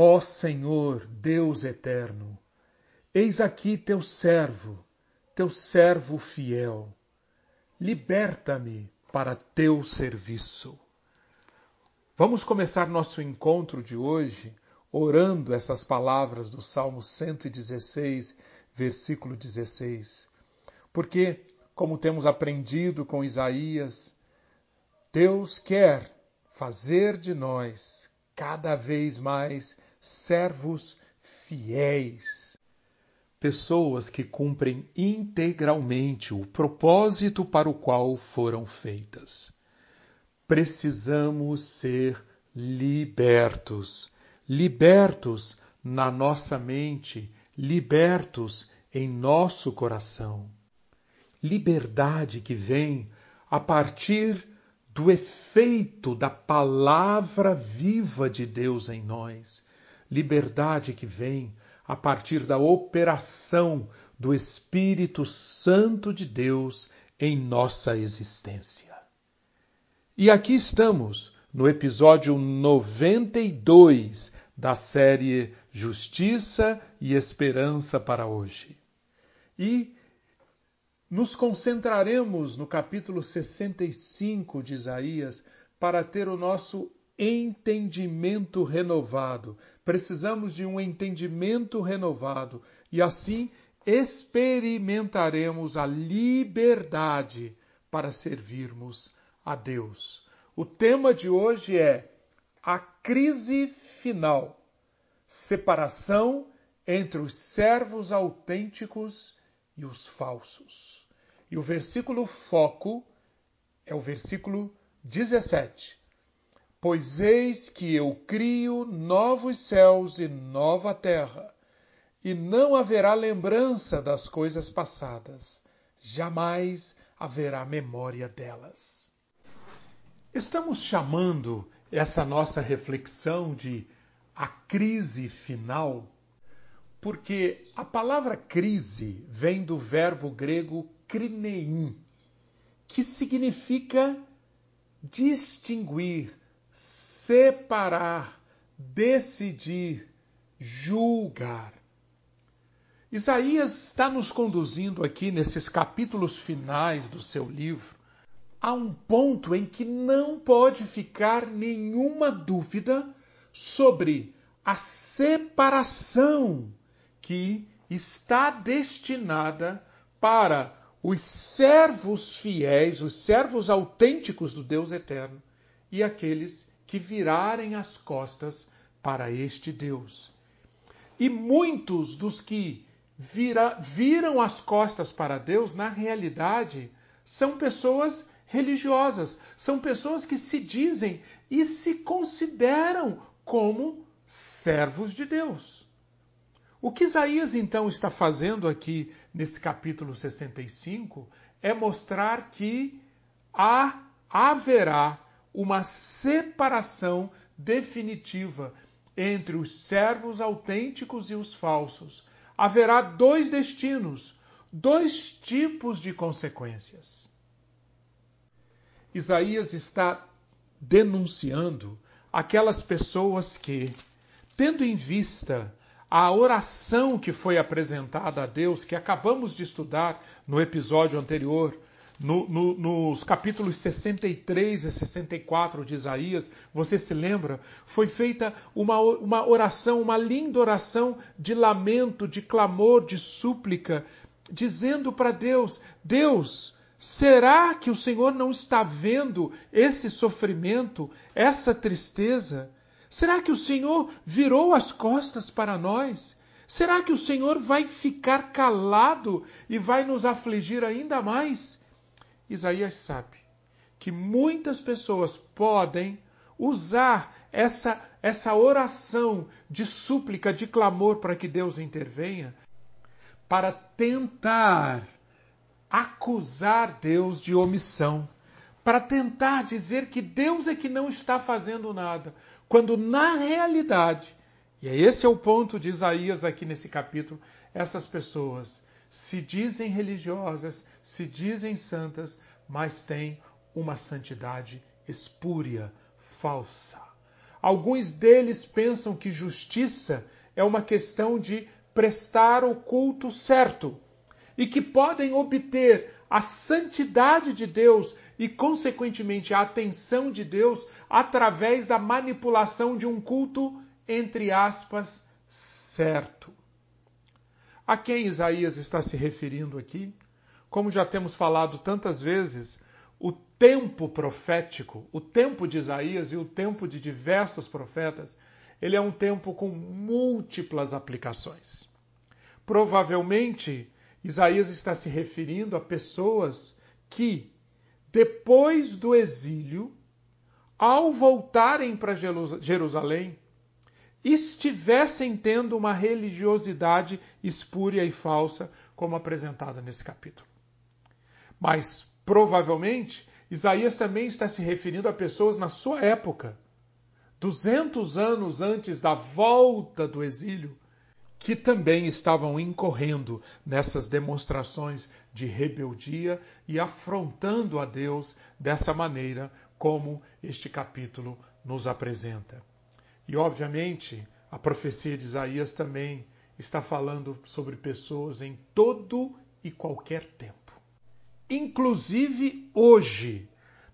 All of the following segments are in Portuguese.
Ó Senhor, Deus eterno, eis aqui teu servo, teu servo fiel. Liberta-me para teu serviço. Vamos começar nosso encontro de hoje orando essas palavras do Salmo 116, versículo 16. Porque, como temos aprendido com Isaías, Deus quer fazer de nós cada vez mais servos fiéis. Pessoas que cumprem integralmente o propósito para o qual foram feitas. Precisamos ser libertos. Libertos na nossa mente, libertos em nosso coração. Liberdade que vem a partir do efeito da palavra viva de Deus em nós. Liberdade que vem a partir da operação do Espírito Santo de Deus em nossa existência. E aqui estamos, no episódio 92 da série Justiça e Esperança para hoje. E nos concentraremos no capítulo 65 de Isaías para ter o nosso entendimento renovado. Precisamos de um entendimento renovado e assim experimentaremos a liberdade para servirmos a Deus. O tema de hoje é a crise final separação entre os servos autênticos e os falsos. E o versículo foco é o versículo 17. Pois eis que eu crio novos céus e nova terra, e não haverá lembrança das coisas passadas, jamais haverá memória delas. Estamos chamando essa nossa reflexão de a crise final, porque a palavra crise vem do verbo grego krinein, que significa distinguir, separar, decidir, julgar. Isaías está nos conduzindo aqui nesses capítulos finais do seu livro a um ponto em que não pode ficar nenhuma dúvida sobre a separação que está destinada para os servos fiéis, os servos autênticos do Deus eterno e aqueles que virarem as costas para este Deus. E muitos dos que vira, viram as costas para Deus, na realidade, são pessoas religiosas, são pessoas que se dizem e se consideram como servos de Deus. O que Isaías então está fazendo aqui nesse capítulo 65 é mostrar que há, haverá uma separação definitiva entre os servos autênticos e os falsos. Haverá dois destinos, dois tipos de consequências. Isaías está denunciando aquelas pessoas que, tendo em vista a oração que foi apresentada a Deus, que acabamos de estudar no episódio anterior, no, no, nos capítulos 63 e 64 de Isaías, você se lembra? Foi feita uma, uma oração, uma linda oração de lamento, de clamor, de súplica, dizendo para Deus: Deus, será que o Senhor não está vendo esse sofrimento, essa tristeza? Será que o Senhor virou as costas para nós? Será que o Senhor vai ficar calado e vai nos afligir ainda mais? Isaías sabe que muitas pessoas podem usar essa, essa oração de súplica, de clamor para que Deus intervenha, para tentar acusar Deus de omissão, para tentar dizer que Deus é que não está fazendo nada, quando na realidade, e esse é o ponto de Isaías aqui nesse capítulo, essas pessoas se dizem religiosas, se dizem santas, mas têm uma santidade espúria, falsa. Alguns deles pensam que justiça é uma questão de prestar o culto certo e que podem obter a santidade de Deus e, consequentemente, a atenção de Deus através da manipulação de um culto, entre aspas, certo. A quem Isaías está se referindo aqui? Como já temos falado tantas vezes, o tempo profético, o tempo de Isaías e o tempo de diversos profetas, ele é um tempo com múltiplas aplicações. Provavelmente, Isaías está se referindo a pessoas que, depois do exílio, ao voltarem para Jerusalém, estivessem tendo uma religiosidade espúria e falsa, como apresentada nesse capítulo. Mas, provavelmente, Isaías também está se referindo a pessoas na sua época, 200 anos antes da volta do exílio, que também estavam incorrendo nessas demonstrações de rebeldia e afrontando a Deus dessa maneira como este capítulo nos apresenta. E, obviamente, a profecia de Isaías também está falando sobre pessoas em todo e qualquer tempo. Inclusive hoje,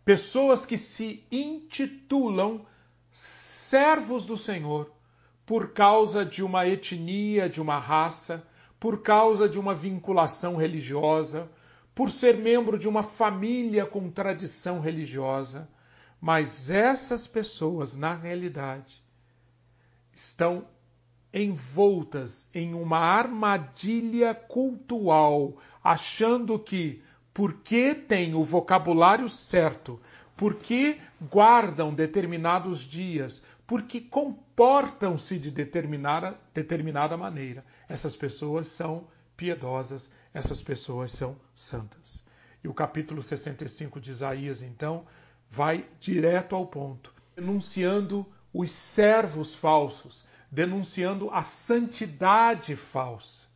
pessoas que se intitulam servos do Senhor por causa de uma etnia, de uma raça, por causa de uma vinculação religiosa, por ser membro de uma família com tradição religiosa. Mas essas pessoas, na realidade, estão envoltas em uma armadilha cultural, achando que, porque têm o vocabulário certo, porque guardam determinados dias, porque comportam-se de determinada, determinada maneira. Essas pessoas são piedosas, essas pessoas são santas. E o capítulo 65 de Isaías, então, vai direto ao ponto, denunciando os servos falsos, denunciando a santidade falsa.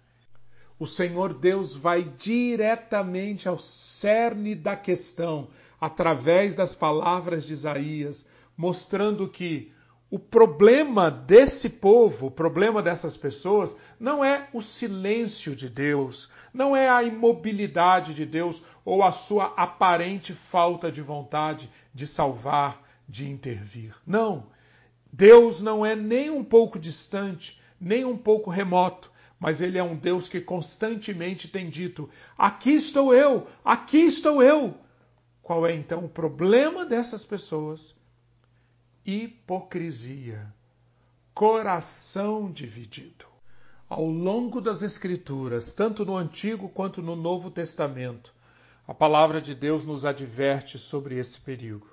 O Senhor Deus vai diretamente ao cerne da questão, através das palavras de Isaías, mostrando que o problema desse povo, o problema dessas pessoas, não é o silêncio de Deus, não é a imobilidade de Deus ou a sua aparente falta de vontade de salvar, de intervir. Não. Deus não é nem um pouco distante, nem um pouco remoto, mas Ele é um Deus que constantemente tem dito: Aqui estou eu, aqui estou eu. Qual é então o problema dessas pessoas? hipocrisia, coração dividido. Ao longo das Escrituras, tanto no Antigo quanto no Novo Testamento, a palavra de Deus nos adverte sobre esse perigo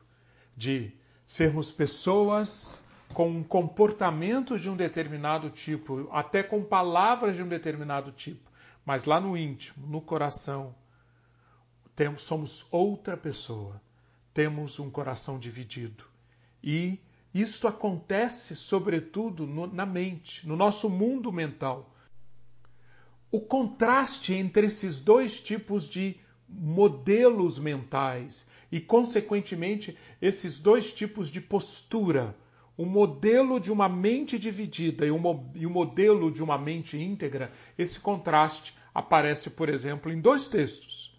de sermos pessoas com um comportamento de um determinado tipo, até com palavras de um determinado tipo, mas lá no íntimo, no coração, temos, somos outra pessoa, temos um coração dividido. E isto acontece, sobretudo, no, na mente, no nosso mundo mental. O contraste entre esses dois tipos de modelos mentais e, consequentemente, esses dois tipos de postura, o modelo de uma mente dividida e o, modelo de uma mente íntegra, esse contraste aparece, por exemplo, em dois textos.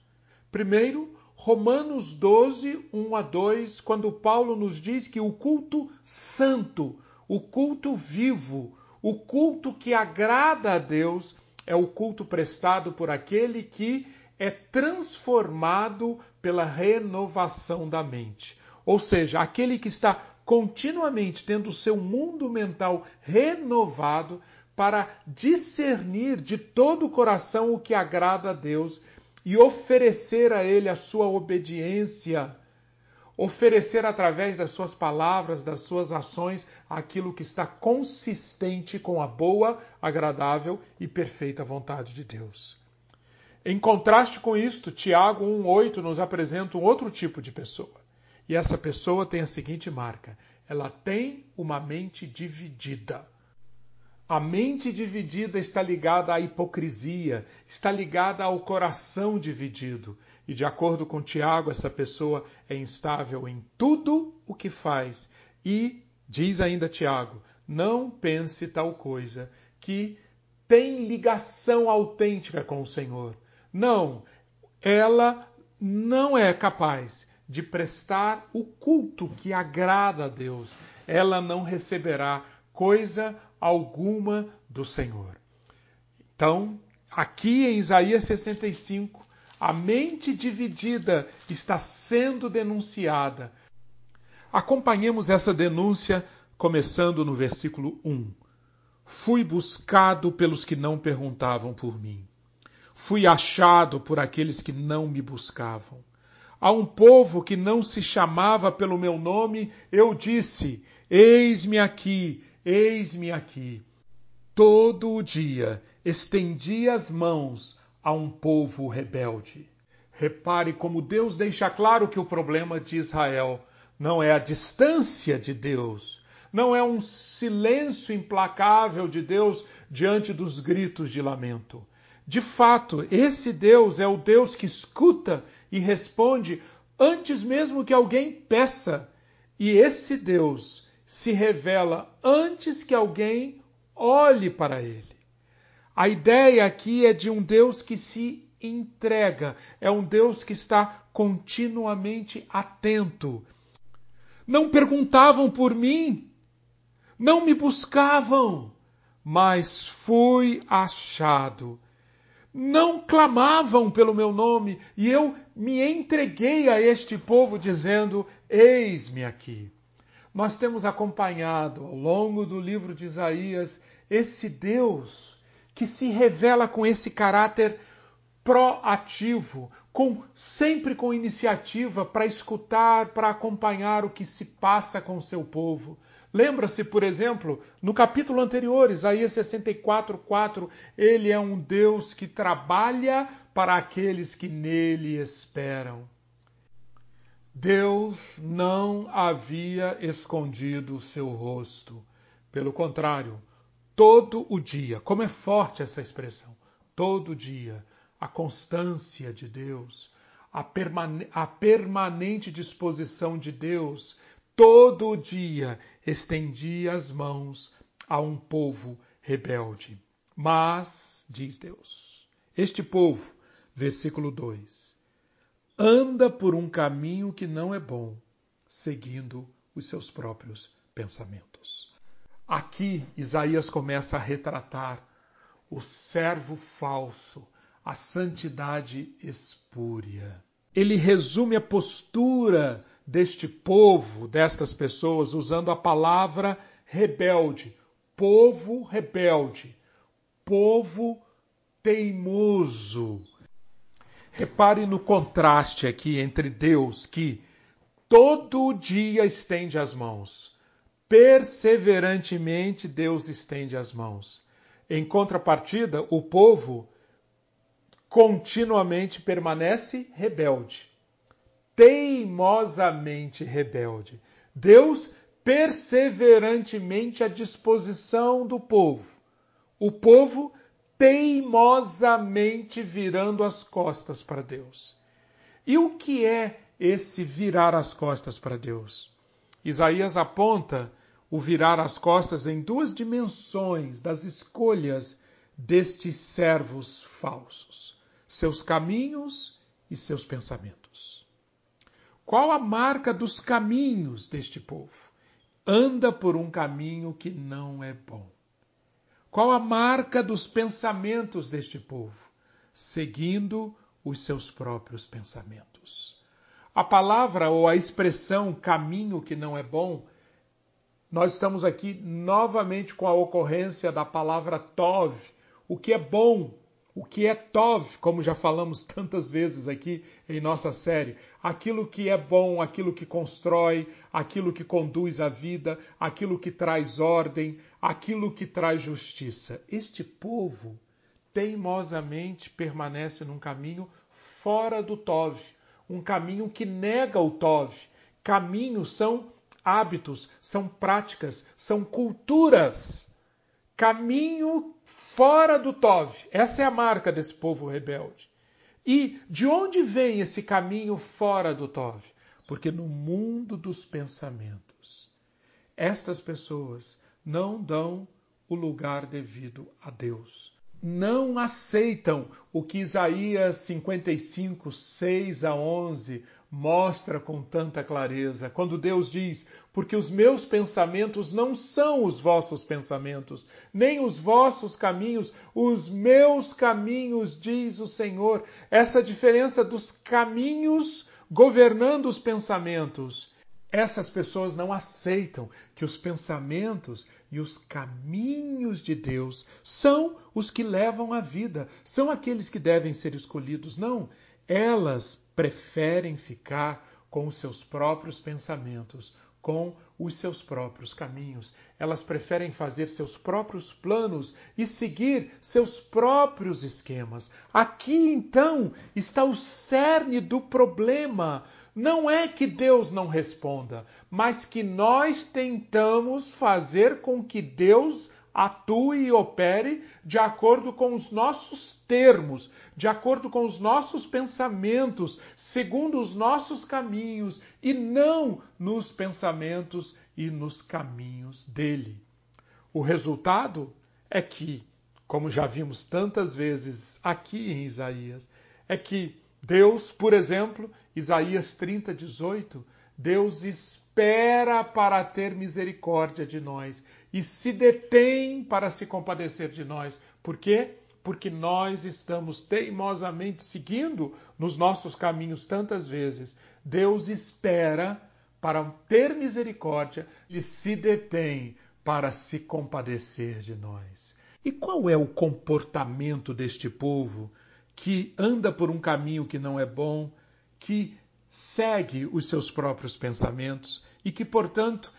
Primeiro, Romanos 12, 1 a 2, quando Paulo nos diz que o culto santo, o culto vivo, o culto que agrada a Deus, é o culto prestado por aquele que é transformado pela renovação da mente. Ou seja, aquele que está continuamente tendo o seu mundo mental renovado para discernir de todo o coração o que agrada a Deus e oferecer a Ele a sua obediência, oferecer através das suas palavras, das suas ações, aquilo que está consistente com a boa, agradável e perfeita vontade de Deus. Em contraste com isto, Tiago 1,8 nos apresenta um outro tipo de pessoa. E essa pessoa tem a seguinte marca: ela tem uma mente dividida. A mente dividida está ligada à hipocrisia, está ligada ao coração dividido. E de acordo com Tiago, essa pessoa é instável em tudo o que faz e Diz ainda Tiago: não pense tal coisa que tem ligação autêntica com o Senhor. Não, ela não é capaz de prestar o culto que agrada a Deus. Ela não receberá coisa alguma do Senhor. Então, aqui em Isaías 65, a mente dividida está sendo denunciada. Acompanhemos essa denúncia começando no versículo 1. Fui buscado pelos que não perguntavam por mim. Fui achado por aqueles que não me buscavam. A um povo que não se chamava pelo meu nome, eu disse: Eis-me aqui, eis-me aqui. Todo o dia estendi as mãos a um povo rebelde. Repare como Deus deixa claro que o problema de Israel não é a distância de Deus, não é um silêncio implacável de Deus diante dos gritos de lamento. De fato, esse Deus é o Deus que escuta e responde antes mesmo que alguém peça. E esse Deus se revela antes que alguém olhe para ele. A ideia aqui é de um Deus que se entrega, é um Deus que está continuamente atento. Não perguntavam por mim, não me buscavam, mas fui achado. Não clamavam pelo meu nome, e eu me entreguei a este povo, dizendo: Eis-me aqui. Nós temos acompanhado ao longo do livro de Isaías esse Deus que se revela com esse caráter proativo, com sempre com iniciativa para escutar, para acompanhar o que se passa com o seu povo. Lembra-se, por exemplo, no capítulo anterior, Isaías 64, 4, ele é um Deus que trabalha para aqueles que nele esperam. Deus não havia escondido o seu rosto. Pelo contrário, todo o dia, como é forte essa expressão, todo dia, a constância de Deus, a, permane a permanente disposição de Deus todo dia estendia as mãos a um povo rebelde. Mas, diz Deus, este povo, versículo 2, anda por um caminho que não é bom, seguindo os seus próprios pensamentos. Aqui Isaías começa a retratar o servo falso, a santidade espúria. Ele resume a postura deste povo, destas pessoas, usando a palavra rebelde. Povo rebelde. Povo teimoso. Repare no contraste aqui entre Deus, que todo dia estende as mãos. Perseverantemente Deus estende as mãos. Em contrapartida, o povo continuamente permanece rebelde teimosamente rebelde. Deus perseverantemente à disposição do povo. O povo teimosamente virando as costas para Deus. E o que é esse virar as costas para Deus? Isaías aponta o virar as costas em duas dimensões das escolhas destes servos falsos: seus caminhos e seus pensamentos. Qual a marca dos caminhos deste povo? Anda por um caminho que não é bom. Qual a marca dos pensamentos deste povo? Seguindo os seus próprios pensamentos. A palavra ou a expressão caminho que não é bom, nós estamos aqui novamente com a ocorrência da palavra tov, o que é bom, o que é Tov, como já falamos tantas vezes aqui em nossa série, aquilo que é bom, aquilo que constrói, aquilo que conduz a vida, aquilo que traz ordem, aquilo que traz justiça. Este povo teimosamente permanece num caminho fora do Tov, um caminho que nega o Tov. Caminhos são hábitos, são práticas, são culturas. Caminho fora do Tov. Essa é a marca desse povo rebelde. E de onde vem esse caminho fora do Tov? Porque no mundo dos pensamentos estas pessoas não dão o lugar devido a Deus. Não aceitam o que Isaías 55, 6 a 11 mostra com tanta clareza, quando Deus diz: Porque os meus pensamentos não são os vossos pensamentos, nem os vossos caminhos, os meus caminhos, diz o Senhor. Essa diferença dos caminhos governando os pensamentos essas pessoas não aceitam que os pensamentos e os caminhos de Deus são os que levam a vida, são aqueles que devem ser escolhidos. Não, elas preferem ficar com os seus próprios pensamentos, com os seus próprios caminhos. Elas preferem fazer seus próprios planos e seguir seus próprios esquemas. Aqui então está o cerne do problema. Não é que Deus não responda, mas que nós tentamos fazer com que Deus atue e opere de acordo com os nossos termos, de acordo com os nossos pensamentos, segundo os nossos caminhos e não nos pensamentos e nos caminhos dele. O resultado é que, como já vimos tantas vezes aqui em Isaías, é que Deus, por exemplo, Isaías 30, 18, Deus espera para ter misericórdia de nós e se detém para se compadecer de nós. Por quê? Porque nós estamos teimosamente seguindo nos nossos caminhos tantas vezes. Deus espera para ter misericórdia e se detém para se compadecer de nós. E qual é o comportamento deste povo que anda por um caminho que não é bom, que segue os seus próprios pensamentos e que, portanto,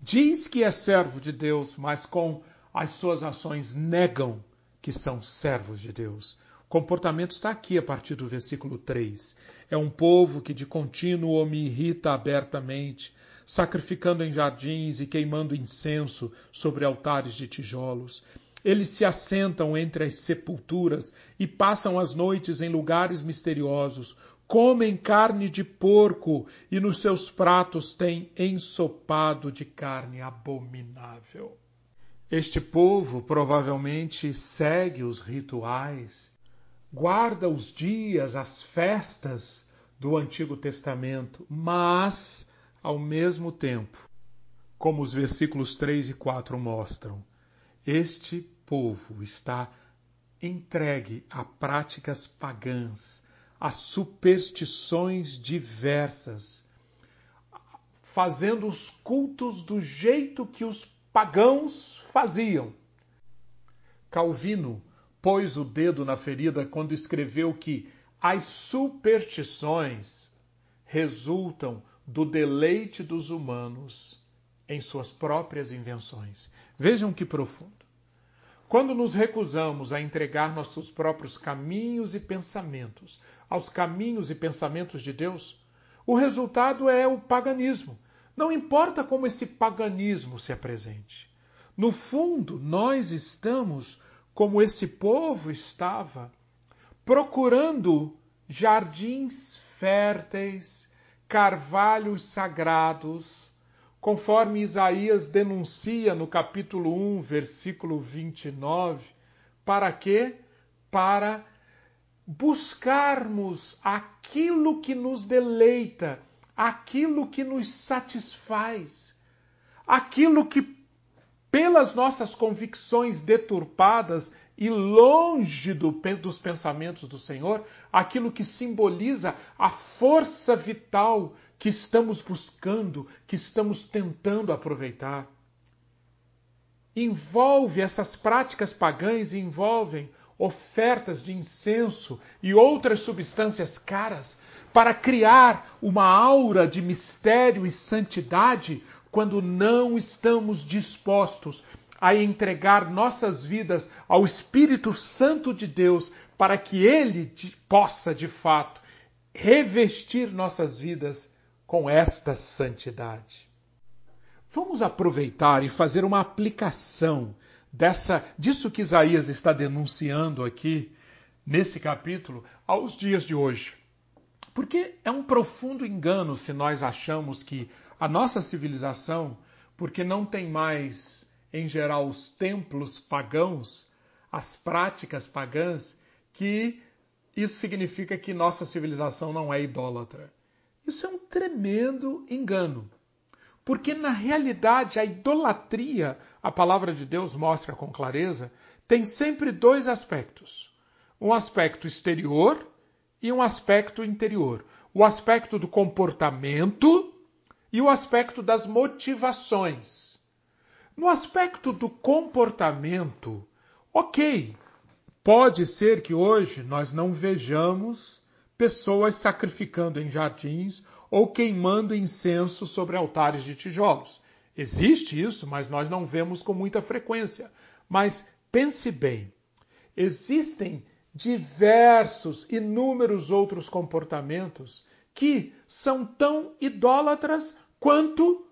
diz que é servo de Deus, mas com as suas ações negam que são servos de Deus. O comportamento está aqui a partir do versículo 3. É um povo que de contínuo me irrita abertamente, sacrificando em jardins e queimando incenso sobre altares de tijolos. Eles se assentam entre as sepulturas e passam as noites em lugares misteriosos, comem carne de porco e nos seus pratos têm ensopado de carne abominável. Este povo provavelmente segue os rituais, guarda os dias, as festas do Antigo Testamento, mas, ao mesmo tempo, como os versículos 3 e 4 mostram, este povo está entregue a práticas pagãs, a superstições diversas, fazendo os cultos do jeito que os pagãos faziam. Calvino pôs o dedo na ferida quando escreveu que as superstições resultam do deleite dos humanos em suas próprias invenções. Vejam que profundo. Quando nos recusamos a entregar nossos próprios caminhos e pensamentos aos caminhos e pensamentos de Deus, o resultado é o paganismo. Não importa como esse paganismo se apresente. No fundo, nós estamos como esse povo estava, procurando jardins férteis, carvalhos sagrados, conforme Isaías denuncia no capítulo 1, versículo 29, para quê? Para buscarmos aquilo que nos deleita, aquilo que nos satisfaz, aquilo que, pelas nossas convicções deturpadas e longe do, dos pensamentos do Senhor, aquilo que simboliza a força vital que estamos buscando, que estamos tentando aproveitar. Envolve essas práticas pagãs envolvem ofertas de incenso e outras substâncias caras para criar uma aura de mistério e santidade quando não estamos dispostos a entregar nossas vidas ao Espírito Santo de Deus para que ele possa de fato revestir nossas vidas com esta santidade. Vamos aproveitar e fazer uma aplicação dessa disso que Isaías está denunciando aqui nesse capítulo aos dias de hoje. Porque é um profundo engano se nós achamos que a nossa civilização, porque não tem mais, em geral, os templos pagãos, as práticas pagãs, que isso significa que nossa civilização não é idólatra. Isso é um tremendo engano. Porque na realidade a idolatria, a palavra de Deus mostra com clareza, tem sempre dois aspectos: um aspecto exterior e um aspecto interior. O aspecto do comportamento e o aspecto das motivações. No aspecto do comportamento, ok, pode ser que hoje nós não vejamos pessoas sacrificando em jardins ou queimando incenso sobre altares de tijolos. Existe isso, mas nós não vemos com muita frequência. Mas pense bem: existem diversos, inúmeros outros comportamentos que são tão idólatras quanto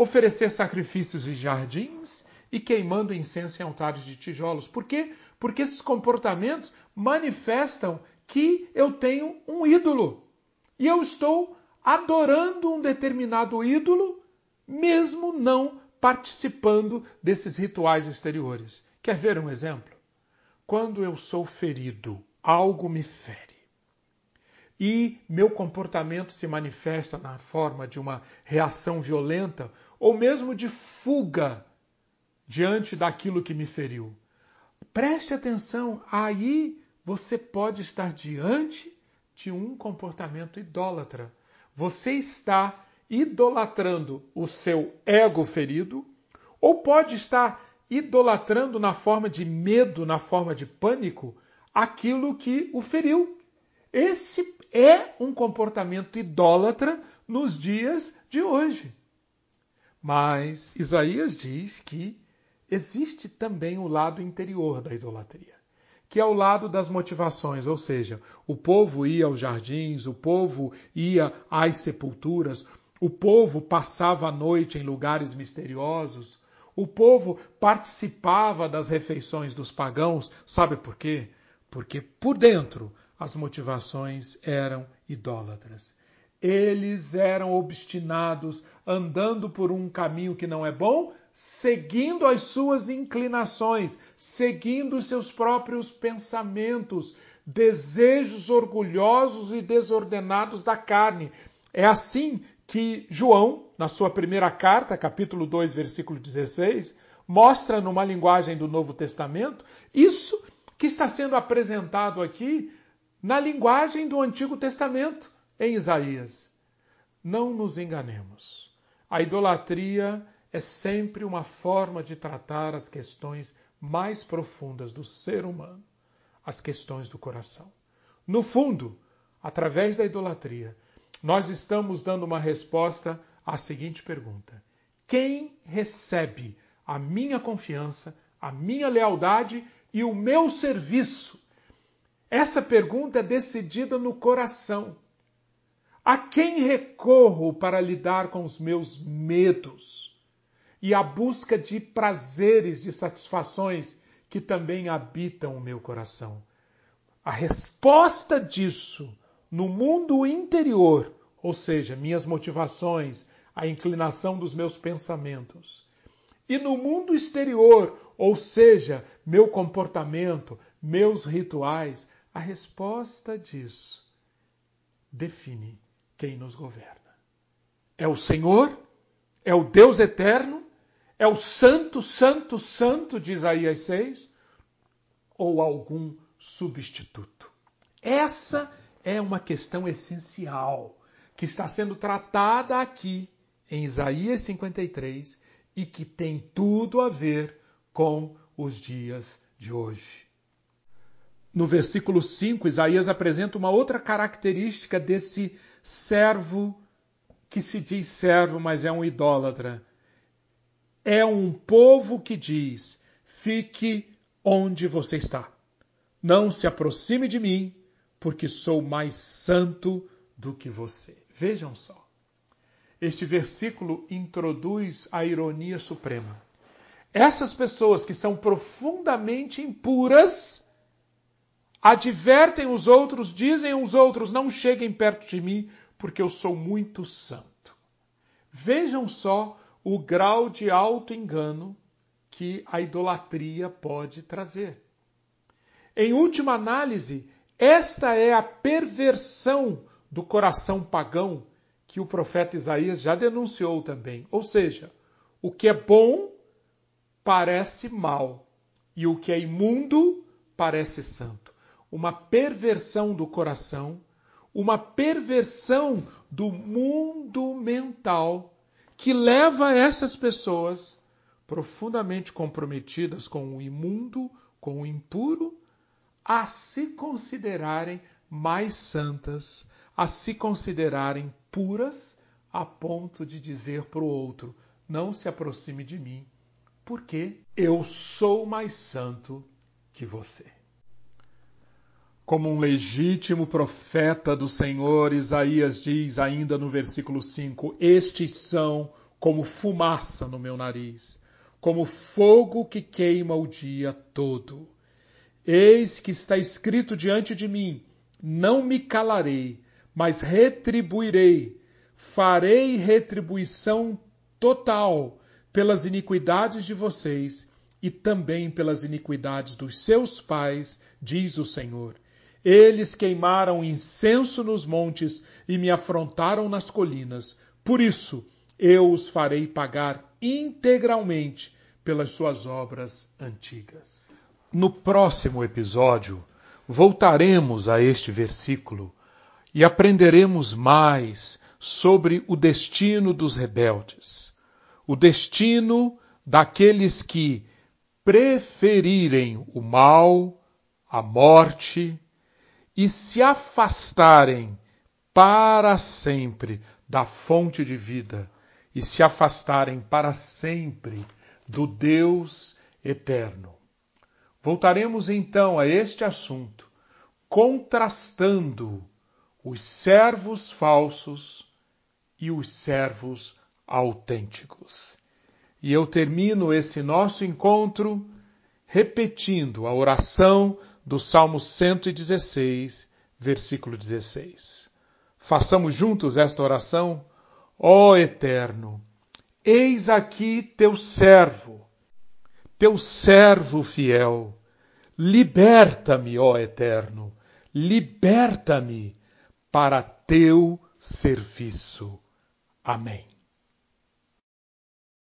oferecer sacrifícios em jardins e queimando incenso em altares de tijolos. Por quê? Porque esses comportamentos manifestam que eu tenho um ídolo e eu estou adorando um determinado ídolo, mesmo não participando desses rituais exteriores. Quer ver um exemplo? Quando eu sou ferido, algo me fere. E meu comportamento se manifesta na forma de uma reação violenta ou mesmo de fuga diante daquilo que me feriu. Preste atenção, aí você pode estar diante de um comportamento idólatra. Você está idolatrando o seu ego ferido, ou pode estar idolatrando na forma de medo, na forma de pânico, aquilo que o feriu. Esse é um comportamento idólatra nos dias de hoje. Mas Isaías diz que existe também o lado interior da idolatria, que é o lado das motivações, ou seja, o povo ia aos jardins, o povo ia às sepulturas, o povo passava a noite em lugares misteriosos, o povo participava das refeições dos pagãos, sabe por quê? Porque por dentro as motivações eram idólatras. Eles eram obstinados, andando por um caminho que não é bom, seguindo as suas inclinações, seguindo os seus próprios pensamentos, desejos orgulhosos e desordenados da carne. É assim que João, na sua primeira carta, capítulo 2, versículo 16, mostra numa linguagem do Novo Testamento isso que está sendo apresentado aqui na linguagem do Antigo Testamento, em Isaías. Não nos enganemos. A idolatria é sempre uma forma de tratar as questões mais profundas do ser humano, as questões do coração. No fundo, através da idolatria, nós estamos dando uma resposta à seguinte pergunta: Quem recebe a minha confiança, a minha lealdade e o meu serviço? Essa pergunta é decidida no coração. A quem recorro para lidar com os meus medos e a busca de prazeres, de satisfações que também habitam o meu coração? A resposta disso no mundo interior, ou seja, minhas motivações, a inclinação dos meus pensamentos. E no mundo exterior, ou seja, meu comportamento, meus rituais, a resposta disso define quem nos governa. É o Senhor? É o Deus eterno? É o Santo, Santo, Santo de Isaías 6? Ou algum substituto? Essa é uma questão essencial que está sendo tratada aqui em Isaías 53 e que tem tudo a ver com os dias de hoje. No versículo 5, Isaías apresenta uma outra característica desse servo que se diz servo, mas é um idólatra. É um povo que diz: fique onde você está. Não se aproxime de mim, porque sou mais santo do que você. Vejam só. Este versículo introduz a ironia suprema. Essas pessoas que são profundamente impuras advertem os outros, dizem aos outros: não cheguem perto de mim, porque eu sou muito santo. Vejam só o grau de auto-engano que a idolatria pode trazer. Em última análise, esta é a perversão do coração pagão que o profeta Isaías já denunciou também. Ou seja, o que é bom parece mal e o que é imundo parece santo. Uma perversão do coração, uma perversão do mundo mental que leva essas pessoas profundamente comprometidas com o imundo, com o impuro, a se considerarem mais santas, a se considerarem puras, a ponto de dizer para o outro: não se aproxime de mim, porque eu sou mais santo que você. Como um legítimo profeta do Senhor, Isaías diz ainda no versículo 5: Estes são como fumaça no meu nariz, como fogo que queima o dia todo. Eis que está escrito diante de mim: não me calarei, mas retribuirei, farei retribuição total pelas iniquidades de vocês e também pelas iniquidades dos seus pais, diz o Senhor. Eles queimaram incenso nos montes e me afrontaram nas colinas. Por isso, eu os farei pagar integralmente pelas suas obras antigas. No próximo episódio, voltaremos a este versículo e aprenderemos mais sobre o destino dos rebeldes, o destino daqueles que preferirem o mal, a morte e se afastarem para sempre da fonte de vida e se afastarem para sempre do Deus eterno. Voltaremos então a este assunto, contrastando os servos falsos e os servos autênticos. E eu termino esse nosso encontro repetindo a oração do Salmo 116, versículo 16. Façamos juntos esta oração. Ó Eterno, eis aqui teu servo teu servo fiel. Liberta-me, ó Eterno, liberta-me para teu serviço. Amém.